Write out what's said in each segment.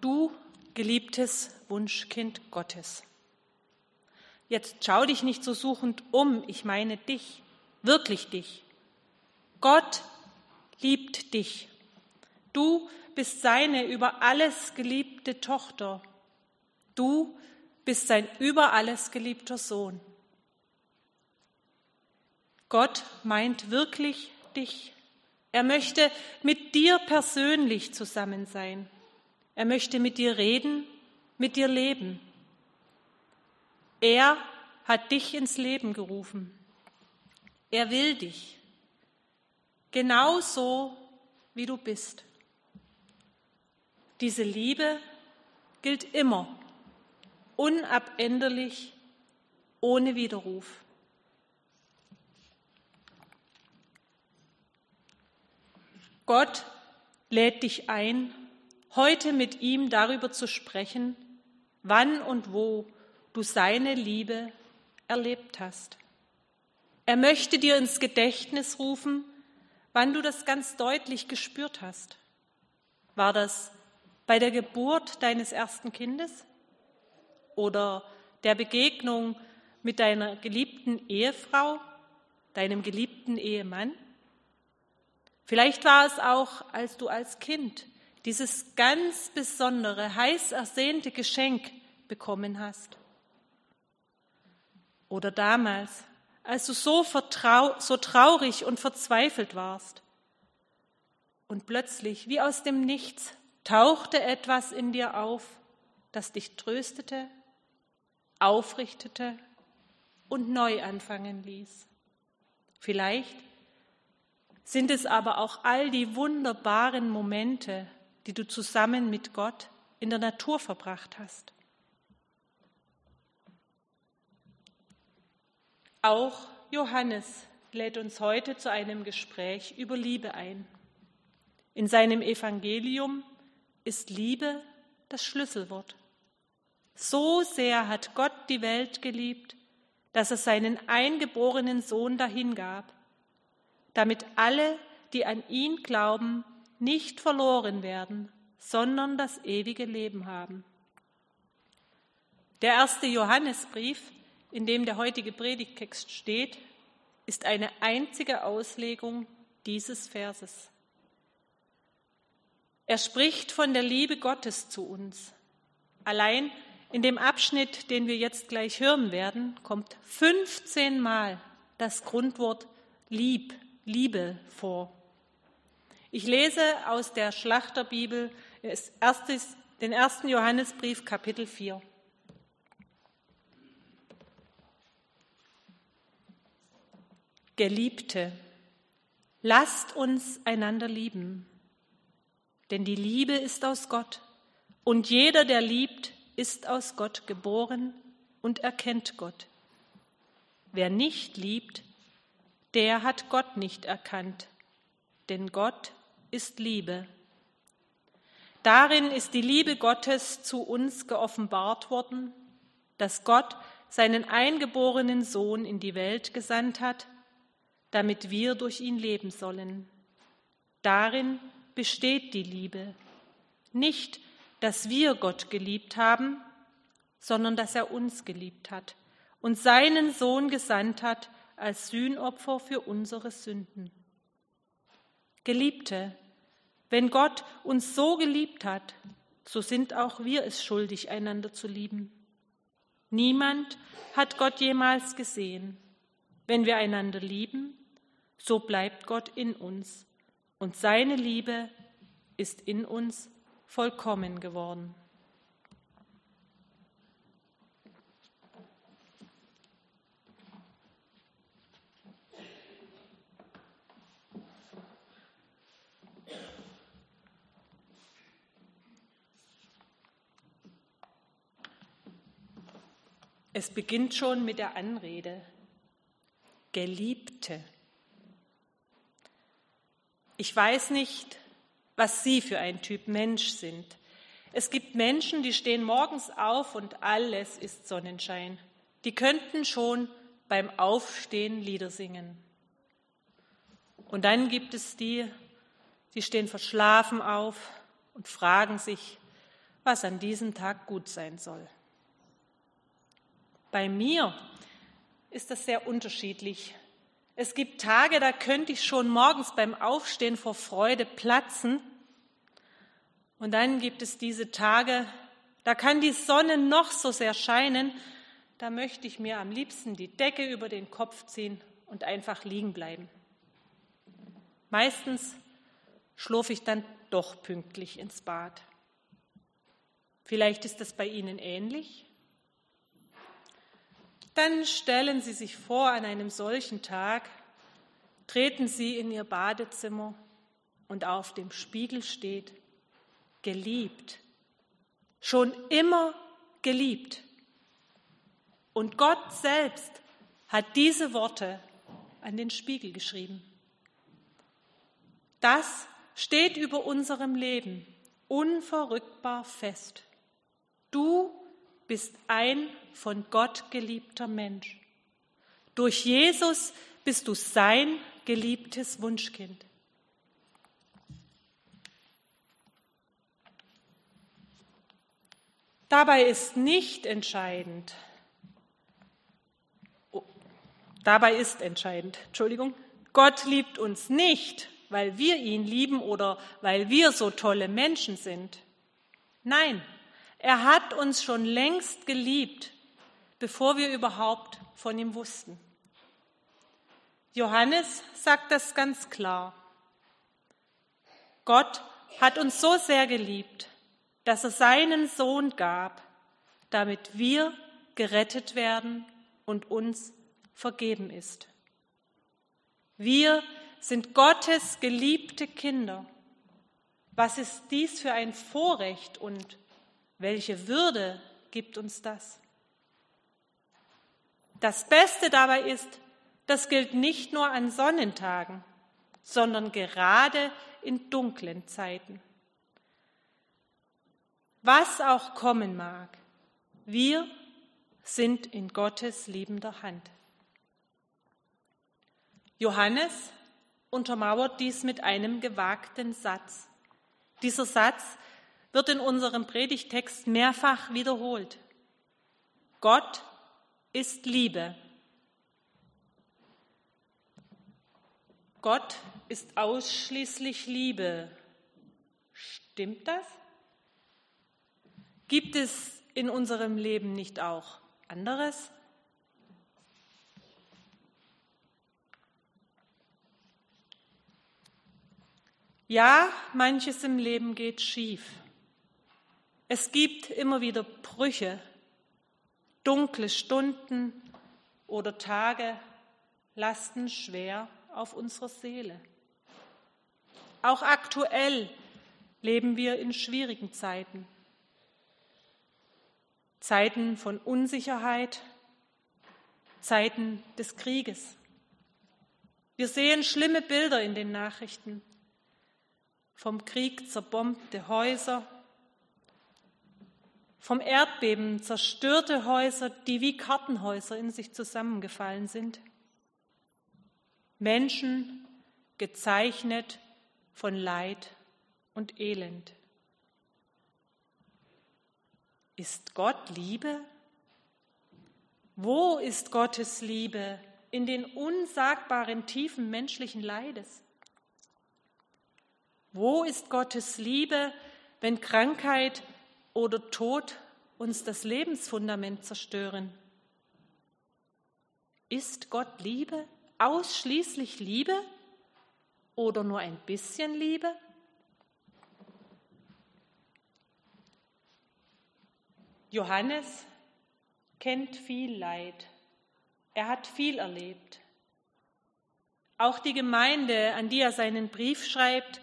du geliebtes Wunschkind Gottes. Jetzt schau dich nicht so suchend um, ich meine dich, wirklich dich. Gott liebt dich. Du bist seine über alles geliebte Tochter. Du bist sein über alles geliebter Sohn. Gott meint wirklich dich. Er möchte mit dir persönlich zusammen sein. Er möchte mit dir reden, mit dir leben. Er hat dich ins Leben gerufen. Er will dich. Genauso, wie du bist. Diese Liebe gilt immer, unabänderlich, ohne Widerruf. Gott lädt dich ein, heute mit ihm darüber zu sprechen, wann und wo du seine Liebe erlebt hast. Er möchte dir ins Gedächtnis rufen, wann du das ganz deutlich gespürt hast. War das bei der Geburt deines ersten Kindes oder der Begegnung mit deiner geliebten Ehefrau, deinem geliebten Ehemann? Vielleicht war es auch, als du als Kind dieses ganz besondere, heiß ersehnte Geschenk bekommen hast. Oder damals, als du so, so traurig und verzweifelt warst. Und plötzlich, wie aus dem Nichts, tauchte etwas in dir auf, das dich tröstete, aufrichtete und neu anfangen ließ. Vielleicht sind es aber auch all die wunderbaren Momente, die du zusammen mit Gott in der Natur verbracht hast. Auch Johannes lädt uns heute zu einem Gespräch über Liebe ein. In seinem Evangelium ist Liebe das Schlüsselwort. So sehr hat Gott die Welt geliebt, dass er seinen eingeborenen Sohn dahingab, damit alle, die an ihn glauben, nicht verloren werden, sondern das ewige Leben haben. Der erste Johannesbrief, in dem der heutige Predigtext steht, ist eine einzige Auslegung dieses Verses. Er spricht von der Liebe Gottes zu uns. Allein in dem Abschnitt, den wir jetzt gleich hören werden, kommt 15 Mal das Grundwort lieb Liebe vor. Ich lese aus der Schlachterbibel den ersten Johannesbrief, Kapitel 4. Geliebte, lasst uns einander lieben, denn die Liebe ist aus Gott und jeder, der liebt, ist aus Gott geboren und erkennt Gott. Wer nicht liebt, der hat Gott nicht erkannt, denn Gott ist Liebe. Darin ist die Liebe Gottes zu uns geoffenbart worden, dass Gott seinen eingeborenen Sohn in die Welt gesandt hat, damit wir durch ihn leben sollen. Darin besteht die Liebe. Nicht, dass wir Gott geliebt haben, sondern dass er uns geliebt hat und seinen Sohn gesandt hat, als Sühnopfer für unsere Sünden. Geliebte, wenn Gott uns so geliebt hat, so sind auch wir es schuldig, einander zu lieben. Niemand hat Gott jemals gesehen. Wenn wir einander lieben, so bleibt Gott in uns und seine Liebe ist in uns vollkommen geworden. Es beginnt schon mit der Anrede. Geliebte. Ich weiß nicht, was Sie für ein Typ Mensch sind. Es gibt Menschen, die stehen morgens auf und alles ist Sonnenschein. Die könnten schon beim Aufstehen Lieder singen. Und dann gibt es die, die stehen verschlafen auf und fragen sich, was an diesem Tag gut sein soll. Bei mir ist das sehr unterschiedlich. Es gibt Tage, da könnte ich schon morgens beim Aufstehen vor Freude platzen. Und dann gibt es diese Tage, da kann die Sonne noch so sehr scheinen, da möchte ich mir am liebsten die Decke über den Kopf ziehen und einfach liegen bleiben. Meistens schlurfe ich dann doch pünktlich ins Bad. Vielleicht ist das bei Ihnen ähnlich. Dann stellen Sie sich vor, an einem solchen Tag treten Sie in Ihr Badezimmer und auf dem Spiegel steht, geliebt, schon immer geliebt. Und Gott selbst hat diese Worte an den Spiegel geschrieben. Das steht über unserem Leben unverrückbar fest. Du bist ein von Gott geliebter Mensch. Durch Jesus bist du sein geliebtes Wunschkind. Dabei ist nicht entscheidend, Dabei ist entscheidend, Entschuldigung, Gott liebt uns nicht, weil wir ihn lieben oder weil wir so tolle Menschen sind. Nein, er hat uns schon längst geliebt, bevor wir überhaupt von ihm wussten. Johannes sagt das ganz klar. Gott hat uns so sehr geliebt, dass er seinen Sohn gab, damit wir gerettet werden und uns vergeben ist. Wir sind Gottes geliebte Kinder. Was ist dies für ein Vorrecht und welche Würde gibt uns das? Das Beste dabei ist, das gilt nicht nur an Sonnentagen, sondern gerade in dunklen Zeiten. Was auch kommen mag, wir sind in Gottes liebender Hand. Johannes untermauert dies mit einem gewagten Satz. Dieser Satz wird in unserem Predigtext mehrfach wiederholt. Gott ist Liebe. Gott ist ausschließlich Liebe. Stimmt das? Gibt es in unserem Leben nicht auch anderes? Ja, manches im Leben geht schief. Es gibt immer wieder Brüche, dunkle Stunden oder Tage lasten schwer auf unserer Seele. Auch aktuell leben wir in schwierigen Zeiten. Zeiten von Unsicherheit, Zeiten des Krieges. Wir sehen schlimme Bilder in den Nachrichten vom Krieg zerbombte Häuser, vom Erdbeben zerstörte Häuser, die wie Kartenhäuser in sich zusammengefallen sind. Menschen gezeichnet von Leid und Elend. Ist Gott Liebe? Wo ist Gottes Liebe in den unsagbaren Tiefen menschlichen Leides? Wo ist Gottes Liebe, wenn Krankheit oder Tod uns das Lebensfundament zerstören? Ist Gott Liebe, ausschließlich Liebe oder nur ein bisschen Liebe? Johannes kennt viel Leid. Er hat viel erlebt. Auch die Gemeinde, an die er seinen Brief schreibt,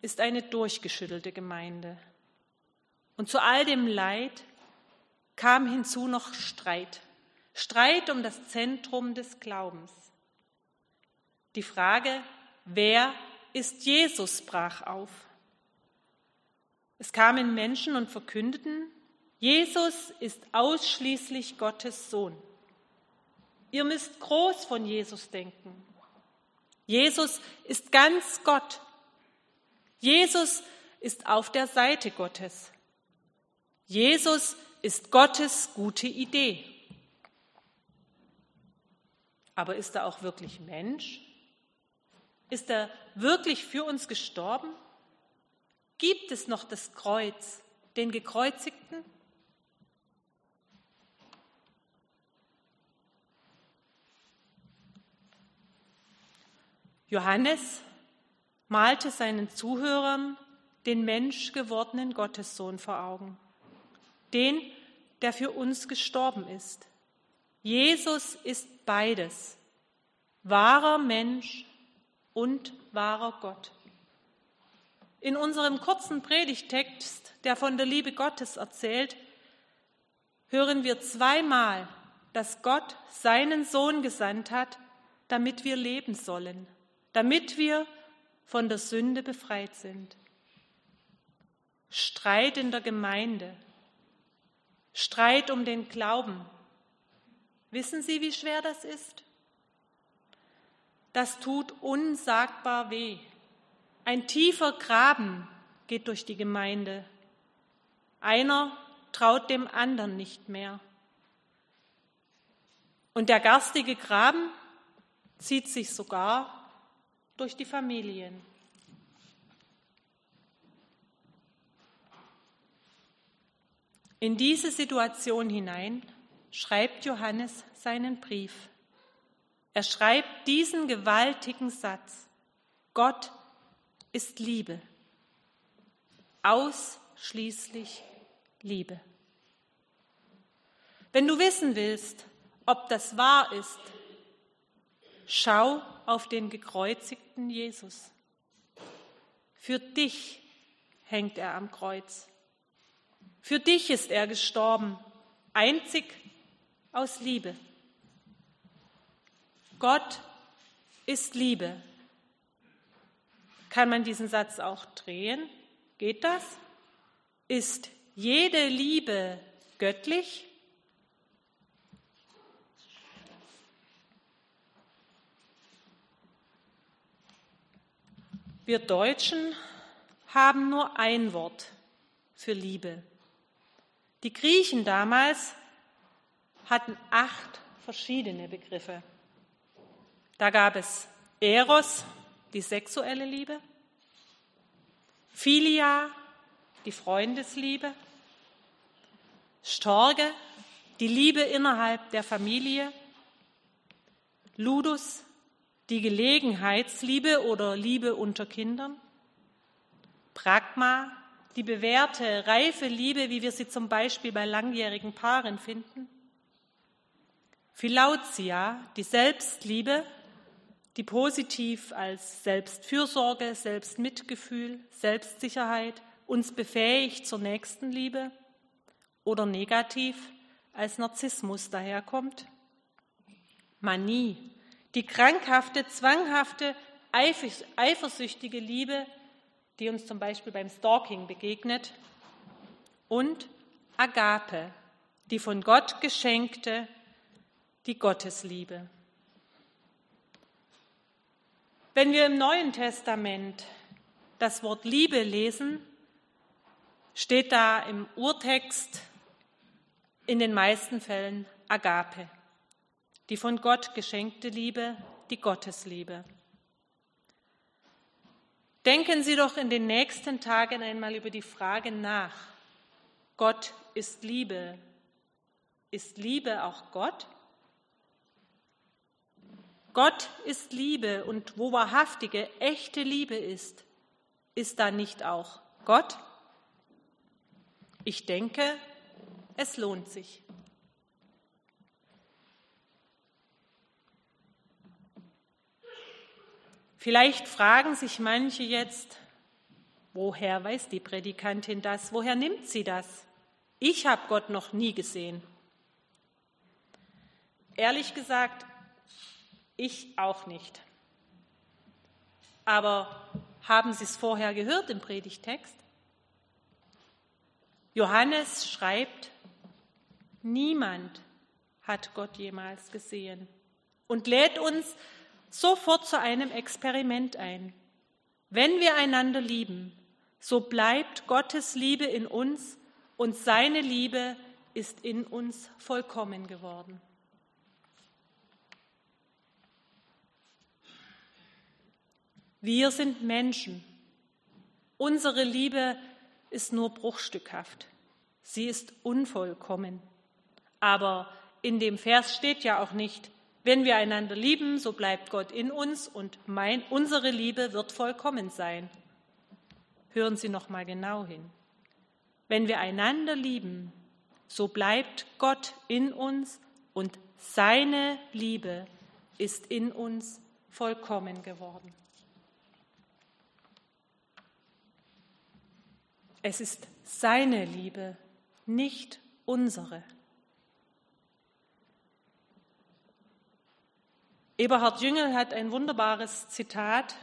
ist eine durchgeschüttelte Gemeinde. Und zu all dem Leid kam hinzu noch Streit. Streit um das Zentrum des Glaubens. Die Frage, wer ist Jesus, brach auf. Es kamen Menschen und verkündeten, Jesus ist ausschließlich Gottes Sohn. Ihr müsst groß von Jesus denken. Jesus ist ganz Gott Jesus ist auf der Seite Gottes. Jesus ist Gottes gute Idee. Aber ist er auch wirklich Mensch? Ist er wirklich für uns gestorben? Gibt es noch das Kreuz, den Gekreuzigten? Johannes malte seinen Zuhörern den menschgewordenen Gottessohn vor Augen, den, der für uns gestorben ist. Jesus ist beides, wahrer Mensch und wahrer Gott. In unserem kurzen Predigtext, der von der Liebe Gottes erzählt, hören wir zweimal, dass Gott seinen Sohn gesandt hat, damit wir leben sollen, damit wir von der Sünde befreit sind. Streit in der Gemeinde, Streit um den Glauben. Wissen Sie, wie schwer das ist? Das tut unsagbar weh. Ein tiefer Graben geht durch die Gemeinde. Einer traut dem anderen nicht mehr. Und der garstige Graben zieht sich sogar durch die Familien. In diese Situation hinein schreibt Johannes seinen Brief. Er schreibt diesen gewaltigen Satz. Gott ist Liebe. Ausschließlich Liebe. Wenn du wissen willst, ob das wahr ist, schau auf den gekreuzigten Jesus. Für dich hängt er am Kreuz. Für dich ist er gestorben, einzig aus Liebe. Gott ist Liebe. Kann man diesen Satz auch drehen? Geht das? Ist jede Liebe göttlich? Wir Deutschen haben nur ein Wort für Liebe. Die Griechen damals hatten acht verschiedene Begriffe. Da gab es Eros, die sexuelle Liebe, Philia, die Freundesliebe, Storge, die Liebe innerhalb der Familie, Ludus, die Gelegenheitsliebe oder Liebe unter Kindern, Pragma, die bewährte, reife Liebe, wie wir sie zum Beispiel bei langjährigen Paaren finden, Philautia, die Selbstliebe, die positiv als Selbstfürsorge, Selbstmitgefühl, Selbstsicherheit uns befähigt zur Nächstenliebe oder negativ als Narzissmus daherkommt. Manie, die krankhafte, zwanghafte, eifersüchtige Liebe, die uns zum Beispiel beim Stalking begegnet. Und Agape, die von Gott geschenkte, die Gottesliebe. Wenn wir im Neuen Testament das Wort Liebe lesen, steht da im Urtext in den meisten Fällen Agape, die von Gott geschenkte Liebe, die Gottesliebe. Denken Sie doch in den nächsten Tagen einmal über die Frage nach. Gott ist Liebe. Ist Liebe auch Gott? Gott ist Liebe und wo wahrhaftige, echte Liebe ist, ist da nicht auch Gott? Ich denke, es lohnt sich. Vielleicht fragen sich manche jetzt, woher weiß die Predikantin das? Woher nimmt sie das? Ich habe Gott noch nie gesehen. Ehrlich gesagt, ich auch nicht. Aber haben Sie es vorher gehört im Predigtext? Johannes schreibt, niemand hat Gott jemals gesehen und lädt uns sofort zu einem Experiment ein. Wenn wir einander lieben, so bleibt Gottes Liebe in uns und seine Liebe ist in uns vollkommen geworden. Wir sind Menschen. Unsere Liebe ist nur bruchstückhaft. Sie ist unvollkommen. Aber in dem Vers steht ja auch nicht, wenn wir einander lieben, so bleibt Gott in uns und mein, unsere Liebe wird vollkommen sein. Hören Sie noch mal genau hin. Wenn wir einander lieben, so bleibt Gott in uns und seine Liebe ist in uns vollkommen geworden. Es ist seine Liebe, nicht unsere. Eberhard Jüngel hat ein wunderbares Zitat.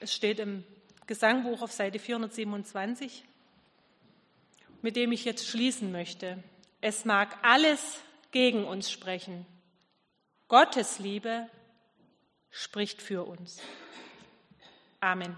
Es steht im Gesangbuch auf Seite 427, mit dem ich jetzt schließen möchte. Es mag alles gegen uns sprechen. Gottes Liebe spricht für uns. Amen.